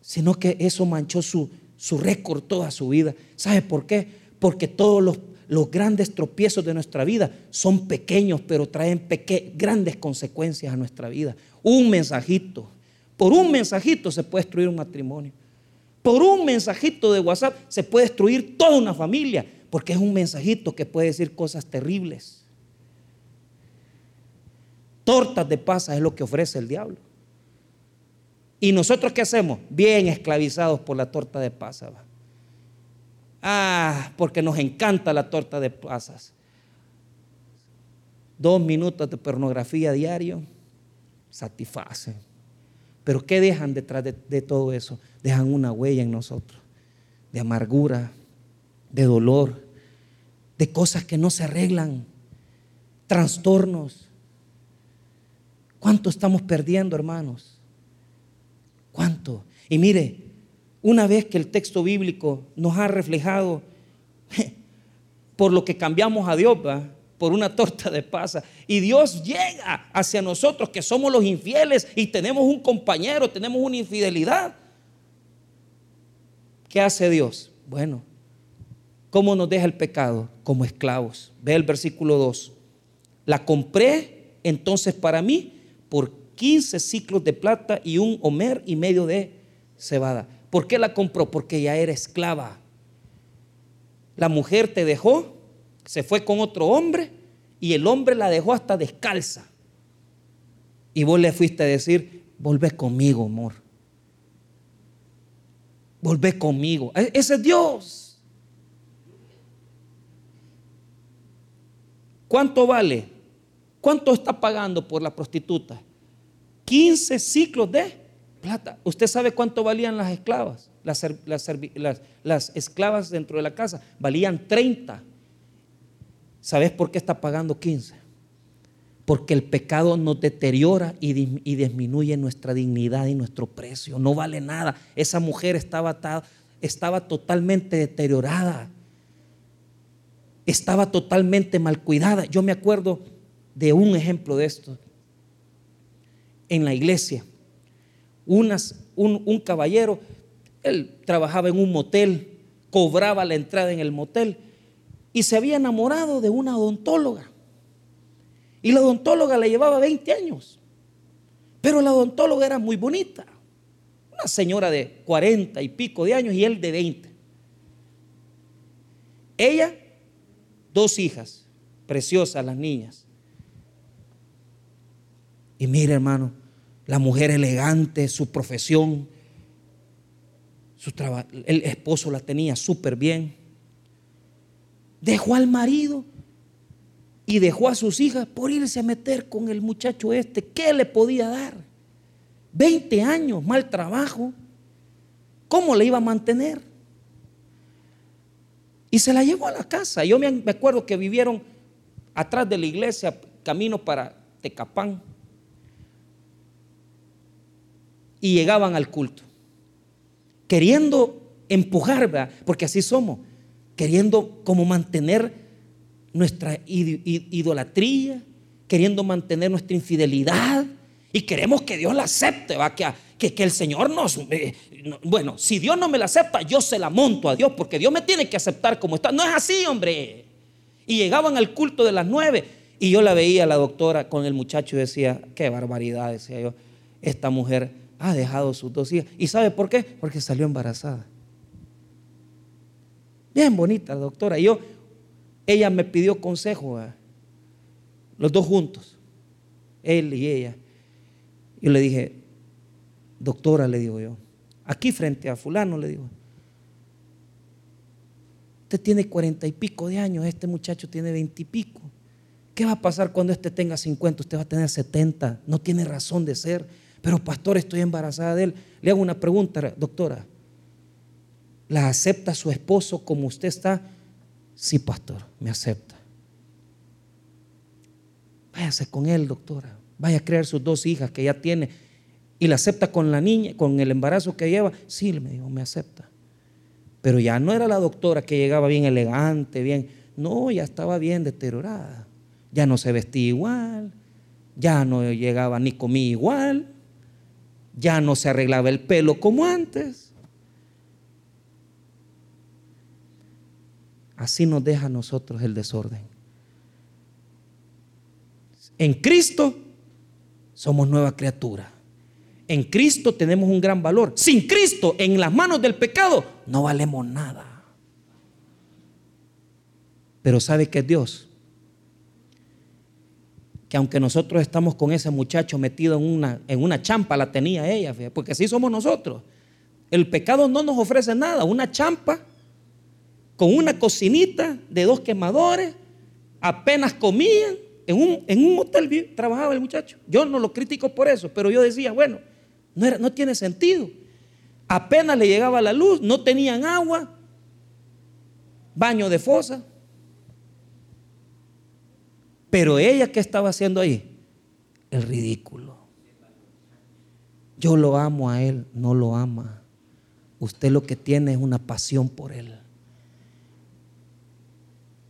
sino que eso manchó su, su récord toda su vida. ¿Sabe por qué? Porque todos los, los grandes tropiezos de nuestra vida son pequeños, pero traen grandes consecuencias a nuestra vida. Un mensajito, por un mensajito se puede destruir un matrimonio. Por un mensajito de WhatsApp se puede destruir toda una familia, porque es un mensajito que puede decir cosas terribles tortas de pasa es lo que ofrece el diablo. ¿Y nosotros qué hacemos? Bien esclavizados por la torta de pasas. Ah, porque nos encanta la torta de pasas. Dos minutos de pornografía diario satisfacen. Pero ¿qué dejan detrás de, de todo eso? Dejan una huella en nosotros, de amargura, de dolor, de cosas que no se arreglan, trastornos ¿Cuánto estamos perdiendo, hermanos? ¿Cuánto? Y mire, una vez que el texto bíblico nos ha reflejado por lo que cambiamos a Dios, por una torta de pasa, y Dios llega hacia nosotros que somos los infieles y tenemos un compañero, tenemos una infidelidad. ¿Qué hace Dios? Bueno, ¿cómo nos deja el pecado? Como esclavos. Ve el versículo 2. La compré entonces para mí por 15 ciclos de plata y un homer y medio de cebada. ¿Por qué la compró? Porque ya era esclava. La mujer te dejó, se fue con otro hombre y el hombre la dejó hasta descalza. Y vos le fuiste a decir, volvé conmigo, amor. Volvé conmigo. E-, ese es Dios. ¿Cuánto vale ¿Cuánto está pagando por la prostituta? 15 ciclos de plata. ¿Usted sabe cuánto valían las esclavas? Las, esclavas dentro de la casa valían 30. ¿Sabes por qué está pagando 15? Porque el pecado nos deteriora y, y disminuye nuestra dignidad y nuestro precio. No vale nada. Esa mujer estaba, estaba totalmente deteriorada. Estaba totalmente mal cuidada. Yo me acuerdo de un ejemplo de esto en la iglesia. Un, un caballero, él trabajaba en un motel, cobraba la entrada en el motel y se había enamorado de una odontóloga. Y la odontóloga le llevaba 20 años. Pero la odontóloga era muy bonita. Una señora de 40 y pico de años y él de 20. Ella, dos hijas, preciosas las niñas. Y mire, hermano, la mujer elegante, su profesión, el esposo la tenía súper bien. Dejó al marido y dejó a sus hijas por irse a meter con el muchacho este. ¿Qué le podía dar? 20 años, mal trabajo. ¿Cómo le iba a mantener? Y se la llevó a la casa. Yo me acuerdo que vivieron atrás de la iglesia, camino para Tecapán. Y llegaban al culto, queriendo empujar, porque así somos, queriendo como mantener nuestra idolatría, queriendo mantener nuestra infidelidad y queremos que Dios la acepte, ¿va? Que, que, el Señor nos... Eh, bueno, si Dios no me la acepta, yo se la monto a Dios porque Dios me tiene que aceptar como está. No es así, hombre. Y llegaban al culto de las nueve y yo la veía, la doctora, con el muchacho y decía, qué barbaridad, decía yo, esta mujer ha dejado sus dos hijas. ¿Y sabe por qué? Porque salió embarazada. Bien bonita doctora. Y yo, ella me pidió consejo, los dos juntos, él y ella. Yo le dije, doctora, le digo yo, aquí frente a fulano, le digo, usted tiene cuarenta y pico de años, este muchacho tiene veinte y pico. ¿Qué va a pasar cuando este tenga cincuenta? Usted va a tener setenta. No tiene razón de ser. Pero pastor, estoy embarazada de él. Le hago una pregunta, doctora. ¿La acepta su esposo como usted está? Sí, pastor, me acepta. Váyase con él, doctora. Vaya a crear sus dos hijas que ya tiene. Y la acepta con la niña, con el embarazo que lleva. Sí, me dijo, me acepta. Pero ya no era la doctora que llegaba bien elegante, bien. No, ya estaba bien deteriorada. Ya no se vestía igual. Ya no llegaba ni comía igual ya no se arreglaba el pelo como antes. Así nos deja a nosotros el desorden. En Cristo somos nueva criatura. En Cristo tenemos un gran valor. Sin Cristo, en las manos del pecado, no valemos nada. Pero ¿sabe que Dios? Que aunque nosotros estamos con ese muchacho metido en una, en una champa, la tenía ella, porque así somos nosotros. El pecado no nos ofrece nada, una champa con una cocinita de dos quemadores, apenas comían, en un, en un hotel trabajaba el muchacho. Yo no lo critico por eso, pero yo decía, bueno, no, era, no tiene sentido. Apenas le llegaba la luz, no tenían agua, baño de fosa, pero ella, ¿qué estaba haciendo ahí? El ridículo. Yo lo amo a él, no lo ama. Usted lo que tiene es una pasión por él.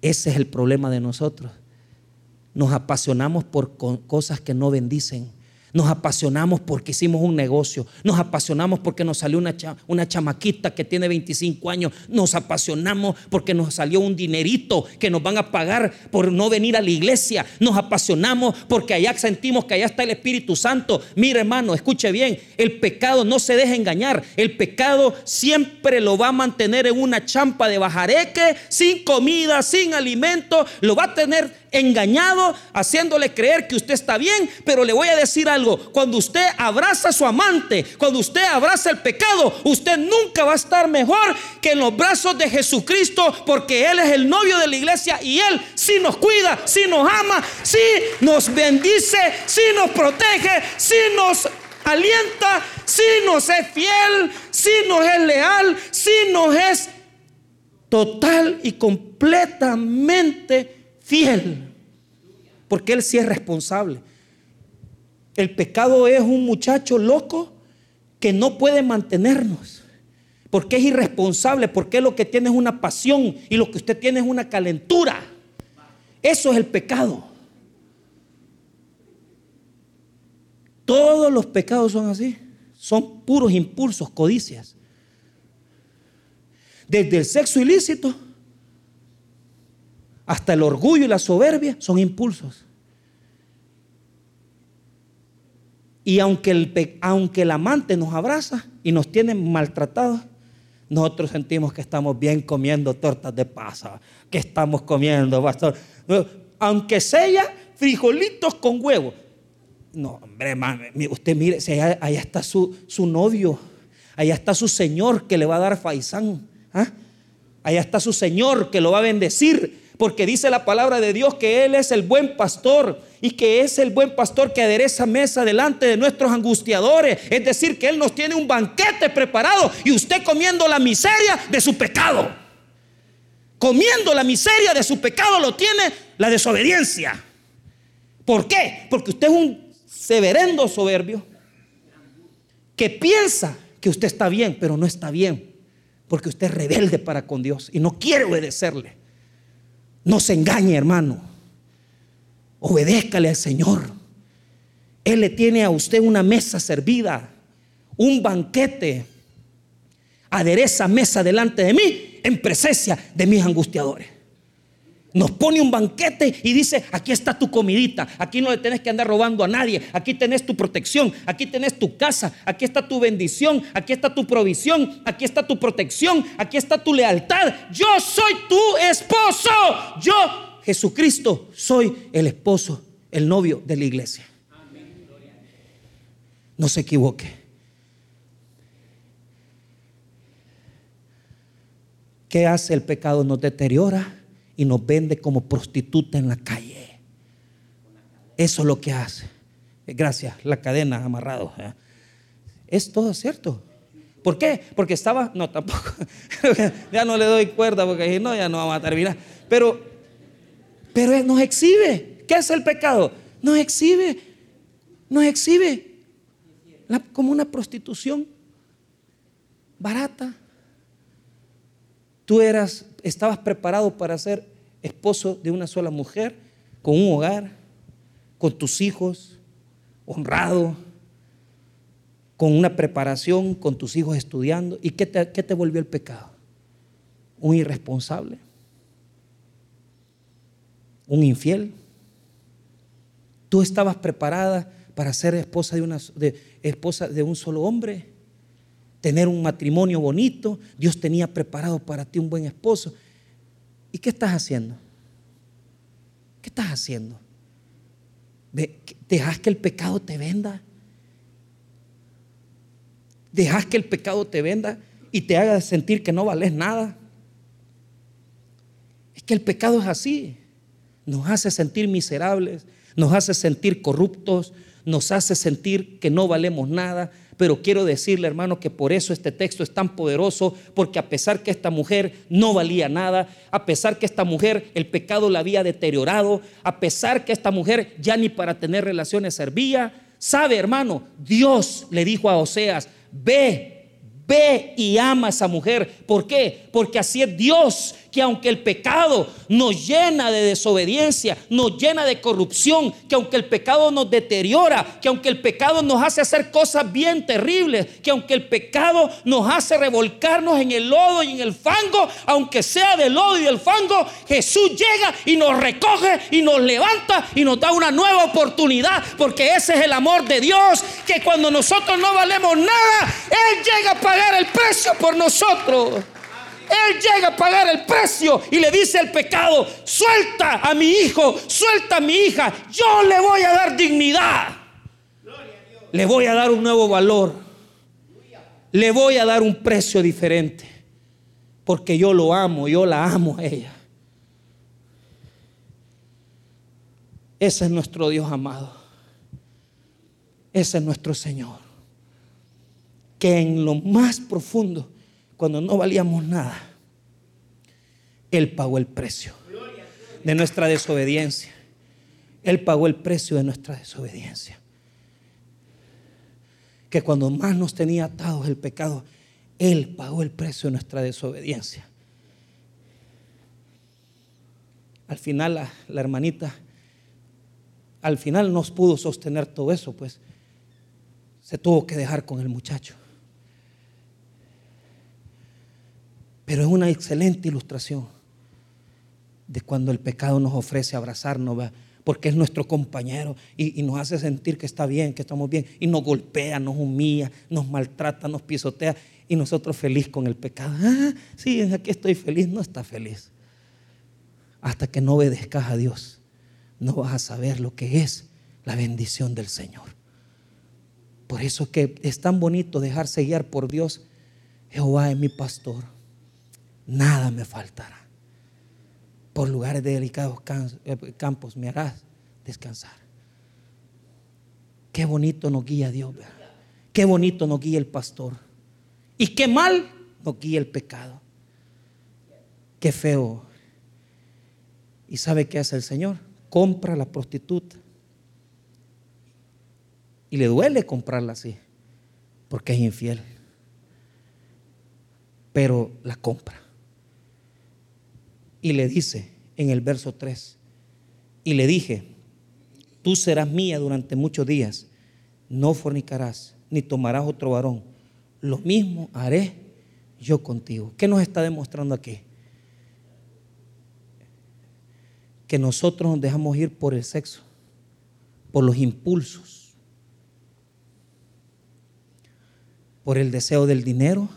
Ese es el problema de nosotros. Nos apasionamos por cosas que no bendicen. Nos apasionamos porque hicimos un negocio. Nos apasionamos porque nos salió una, una chamaquita que tiene 25 años. Nos apasionamos porque nos salió un dinerito que nos van a pagar por no venir a la iglesia. Nos apasionamos porque allá sentimos que allá está el Espíritu Santo. Mire hermano, escuche bien. El pecado no se deja engañar. El pecado siempre lo va a mantener en una champa de bajareque, sin comida, sin alimento. Lo va a tener engañado, haciéndole creer que usted está bien, pero le voy a decir algo, cuando usted abraza a su amante, cuando usted abraza el pecado, usted nunca va a estar mejor que en los brazos de Jesucristo, porque Él es el novio de la iglesia y Él sí nos cuida, sí nos ama, sí nos bendice, sí nos protege, sí nos alienta, sí nos es fiel, sí nos es leal, sí nos es total y completamente fiel. Porque Él sí es responsable. El pecado es un muchacho loco que no puede mantenernos. Porque es irresponsable, porque lo que tiene es una pasión y lo que usted tiene es una calentura. Eso es el pecado. Todos los pecados son así. Son puros impulsos, codicias desde el sexo ilícito hasta el orgullo y la soberbia, son impulsos. Y aunque el, aunque el amante nos abraza y nos tiene maltratados, nosotros sentimos que estamos bien comiendo tortas de pasa, que estamos comiendo, pastor. Aunque sea frijolitos con huevo. No, hombre, usted mire, allá, está su, su novio, allá está su señor que le va a dar faisán. ¿Ah? Allá está su Señor que lo va a bendecir. Porque dice la palabra de Dios que Él es el buen pastor y que es el buen pastor que adereza mesa delante de nuestros angustiadores. Es decir, que Él nos tiene un banquete preparado y usted comiendo la miseria de su pecado. Comiendo la miseria de su pecado lo tiene la desobediencia. ¿Por qué? Porque usted es un severendo soberbio que piensa que usted está bien, pero no está bien. Porque usted es rebelde para con Dios y no quiere obedecerle. No se engañe, hermano. Obedézcale al Señor. Él le tiene a usted una mesa servida, un banquete. Adereza mesa delante de mí en presencia de mis angustiadores. Nos pone un banquete y dice, aquí está tu comidita, aquí no le tenés que andar robando a nadie, aquí tenés tu protección, aquí tenés tu casa, aquí está tu bendición, aquí está tu provisión, aquí está tu protección, aquí está tu lealtad. Yo soy tu esposo, yo, Jesucristo, soy el esposo, el novio de la iglesia. No se equivoque. ¿Qué hace el pecado? Nos deteriora y nos vende como prostituta en la calle. Eso es lo que hace. Gracias, la cadena amarrado. Es todo cierto. ¿Por qué? Porque estaba, no tampoco, ya no le doy cuerda porque no, ya no vamos a terminar. Pero, pero nos exhibe. ¿Qué es el pecado? Nos exhibe, nos exhibe como una prostitución barata. Tú eras, estabas preparado para ser esposo de una sola mujer, con un hogar, con tus hijos, honrado, con una preparación, con tus hijos estudiando. ¿Y qué te, qué te volvió el pecado? Un irresponsable, un infiel. Tú estabas preparada para ser esposa de, una, de, esposa de un solo hombre tener un matrimonio bonito, Dios tenía preparado para ti un buen esposo. ¿Y qué estás haciendo? ¿Qué estás haciendo? ¿Dejas que el pecado te venda? ¿Dejas que el pecado te venda y te haga sentir que no vales nada? Es que el pecado es así. Nos hace sentir miserables, nos hace sentir corruptos, nos hace sentir que no valemos nada, pero quiero decirle, hermano, que por eso este texto es tan poderoso, porque a pesar que esta mujer no valía nada, a pesar que esta mujer el pecado la había deteriorado, a pesar que esta mujer ya ni para tener relaciones servía, sabe, hermano, Dios le dijo a Oseas, ve, ve y ama a esa mujer. ¿Por qué? Porque así es Dios que aunque el pecado nos llena de desobediencia, nos llena de corrupción, que aunque el pecado nos deteriora, que aunque el pecado nos hace hacer cosas bien terribles, que aunque el pecado nos hace revolcarnos en el lodo y en el fango, aunque sea del lodo y del fango, Jesús llega y nos recoge y nos levanta y nos da una nueva oportunidad, porque ese es el amor de Dios, que cuando nosotros no valemos nada, Él llega a pagar el precio por nosotros. Él llega a pagar el precio y le dice al pecado, suelta a mi hijo, suelta a mi hija, yo le voy a dar dignidad. Le voy a dar un nuevo valor. Le voy a dar un precio diferente. Porque yo lo amo, yo la amo a ella. Ese es nuestro Dios amado. Ese es nuestro Señor. Que en lo más profundo, cuando no valíamos nada, Él pagó el precio de nuestra desobediencia. Él pagó el precio de nuestra desobediencia. Que cuando más nos tenía atados el pecado, Él pagó el precio de nuestra desobediencia. Al final la, la hermanita al final no pudo sostener todo eso, pues se tuvo que dejar con el muchacho. Pero es una excelente ilustración de cuando el pecado nos ofrece abrazarnos, porque es nuestro compañero y, nos hace sentir que está bien, que estamos bien, y nos golpea, nos humilla, nos maltrata, nos pisotea, y nosotros feliz con el pecado. Ah, sí, aquí estoy feliz, no está feliz. Hasta que no obedezcas a Dios no vas a saber lo que es la bendición del Señor. Por eso que es tan bonito dejarse guiar por Dios. Jehová es mi pastor, nada me faltará. Por lugares de delicados eh, campos me harás descansar. Qué bonito nos guía Dios. Qué bonito nos guía el pastor. Y qué mal nos guía el pecado. Qué feo. ¿Y sabe qué hace el Señor? compra a la prostituta. Y le duele comprarla así, porque es infiel. Pero la compra. Y le dice en el verso 3, y le dije, tú serás mía durante muchos días, no fornicarás, ni tomarás otro varón. Lo mismo haré yo contigo. ¿Qué nos está demostrando aquí? que nosotros nos dejamos ir por el sexo, por los impulsos, por el deseo del dinero,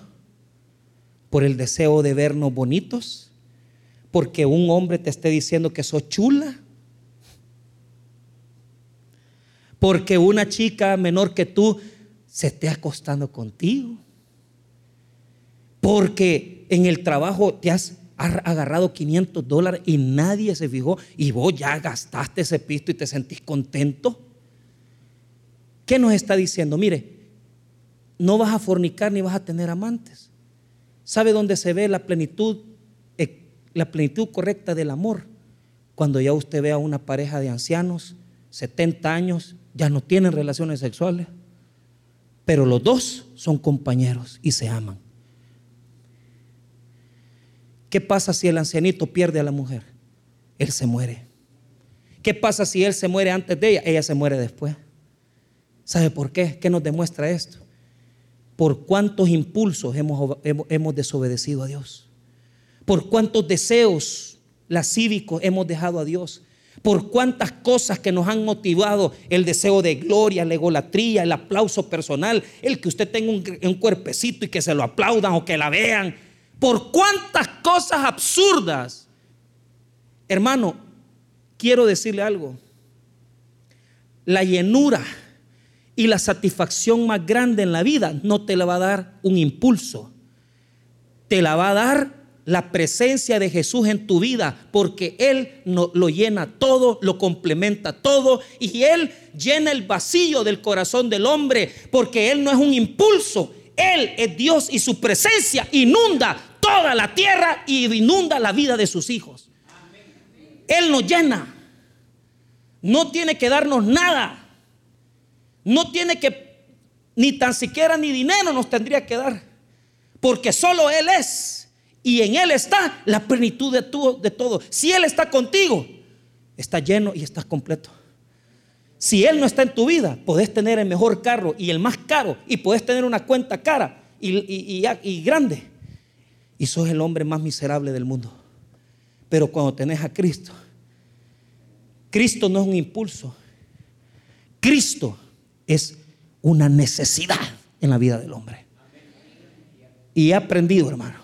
por el deseo de vernos bonitos, porque un hombre te esté diciendo que sos chula, porque una chica menor que tú se esté acostando contigo, porque en el trabajo te has agarrado 500 dólares y nadie se fijó y vos ya gastaste ese pisto y te sentís contento. ¿Qué nos está diciendo? Mire, no vas a fornicar ni vas a tener amantes. ¿Sabe dónde se ve la plenitud, la plenitud correcta del amor? Cuando ya usted ve a una pareja de ancianos, 70 años, ya no tienen relaciones sexuales, pero los dos son compañeros y se aman. ¿Qué pasa si el ancianito pierde a la mujer? Él se muere. ¿Qué pasa si él se muere antes de ella? Ella se muere después. ¿Sabe por qué? ¿Qué nos demuestra esto? Por cuántos impulsos hemos, hemos, desobedecido a Dios. Por cuántos deseos lascívicos hemos dejado a Dios. Por cuántas cosas que nos han motivado el deseo de gloria, la egolatría, el aplauso personal, el que usted tenga un, un cuerpecito y que se lo aplaudan o que la vean por cuántas cosas absurdas. Hermano, quiero decirle algo. La llenura y la satisfacción más grande en la vida no te la va a dar un impulso. Te la va a dar la presencia de Jesús en tu vida, porque Él lo llena todo, lo complementa todo, y Él llena el vacío del corazón del hombre, porque Él no es un impulso, Él es Dios y su presencia inunda toda la tierra y inunda la vida de sus hijos. Él nos llena. No tiene que darnos nada. No tiene que, ni tan siquiera ni dinero nos tendría que dar. Porque solo Él es. Y en Él está la plenitud de, todo. Si Él está contigo, está lleno y estás completo. Si Él no está en tu vida, podés tener el mejor carro y el más caro y podés tener una cuenta cara y, y grande y sos el hombre más miserable del mundo. Pero cuando tenés a Cristo, Cristo no es un impulso. Cristo es una necesidad en la vida del hombre. Y he aprendido, hermano,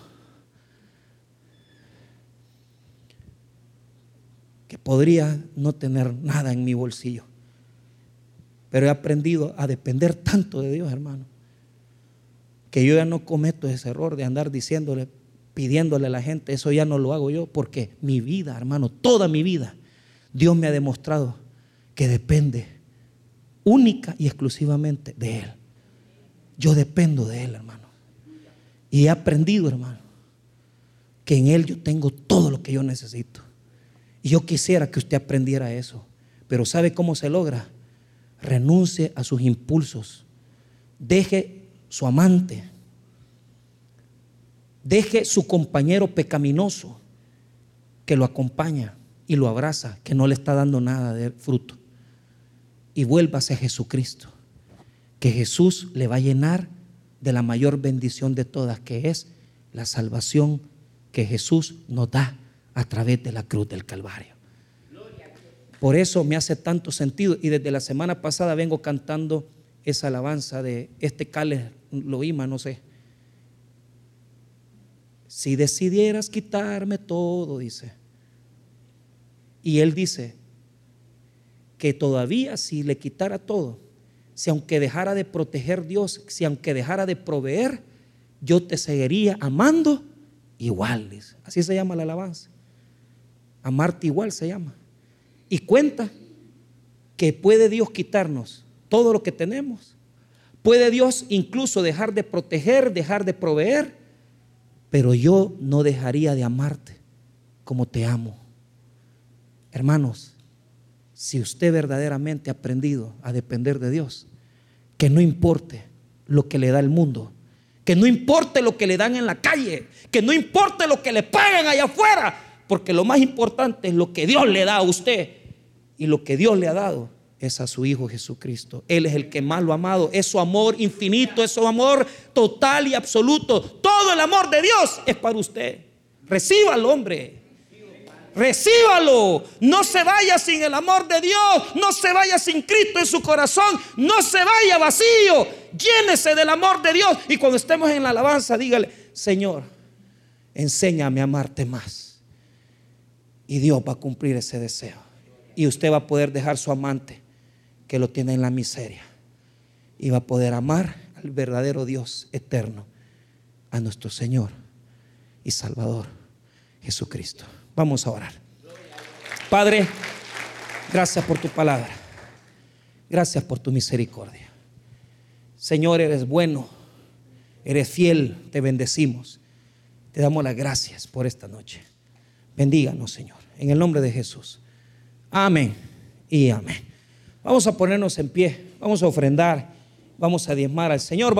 podría no tener nada en mi bolsillo. Pero he aprendido a depender tanto de Dios, hermano, que yo ya no cometo ese error de andar diciéndole, pidiéndole a la gente, eso ya no lo hago yo, porque mi vida, hermano, toda mi vida, Dios me ha demostrado que depende única y exclusivamente de Él. Yo dependo de Él, hermano. Y he aprendido, hermano, que en Él yo tengo todo lo que yo necesito. Y yo quisiera que usted aprendiera eso. Pero ¿sabe cómo se logra? Renuncie a sus impulsos. Deje su amante. Deje su compañero pecaminoso que lo acompaña y lo abraza, que no le está dando nada de fruto. Y vuélvase a Jesucristo, que Jesús le va a llenar de la mayor bendición de todas, que es la salvación que Jesús nos da a través de la cruz del Calvario. Por eso me hace tanto sentido y desde la semana pasada vengo cantando esa alabanza de este Cales Loima, no sé. Si decidieras quitarme todo, dice. Y él dice que todavía si le quitara todo, si aunque dejara de proteger Dios, si aunque dejara de proveer, yo te seguiría amando igual. Así se llama la alabanza. Amarte igual se llama. Y cuenta que puede Dios quitarnos todo lo que tenemos. Puede Dios incluso dejar de proteger, dejar de proveer, pero yo no dejaría de amarte como te amo. Hermanos, si usted verdaderamente ha aprendido a depender de Dios, que no importe lo que le da el mundo, que no importe lo que le dan en la calle, que no importe lo que le pagan allá afuera, porque lo más importante es lo que Dios le da a usted. Y lo que Dios le ha dado es a su Hijo Jesucristo. Él es el que más lo ha amado. Es su amor infinito, es su amor total y absoluto. Todo el amor de Dios es para usted. Recíbalo, hombre. Recíbalo. No se vaya sin el amor de Dios. No se vaya sin Cristo en su corazón. No se vaya vacío. Llénese del amor de Dios. Y cuando estemos en la alabanza, dígale, Señor, enséñame a amarte más. Y Dios va a cumplir ese deseo. Y usted va a poder dejar su amante que lo tiene en la miseria. Y va a poder amar al verdadero Dios eterno, a nuestro Señor y Salvador Jesucristo. Vamos a orar. Padre, gracias por tu palabra. Gracias por tu misericordia. Señor, eres bueno, eres fiel, te bendecimos. Te damos las gracias por esta noche. Bendíganos, Señor, en el nombre de Jesús. Amén y amén. Vamos a ponernos en pie, vamos a ofrendar, vamos a diezmar al Señor.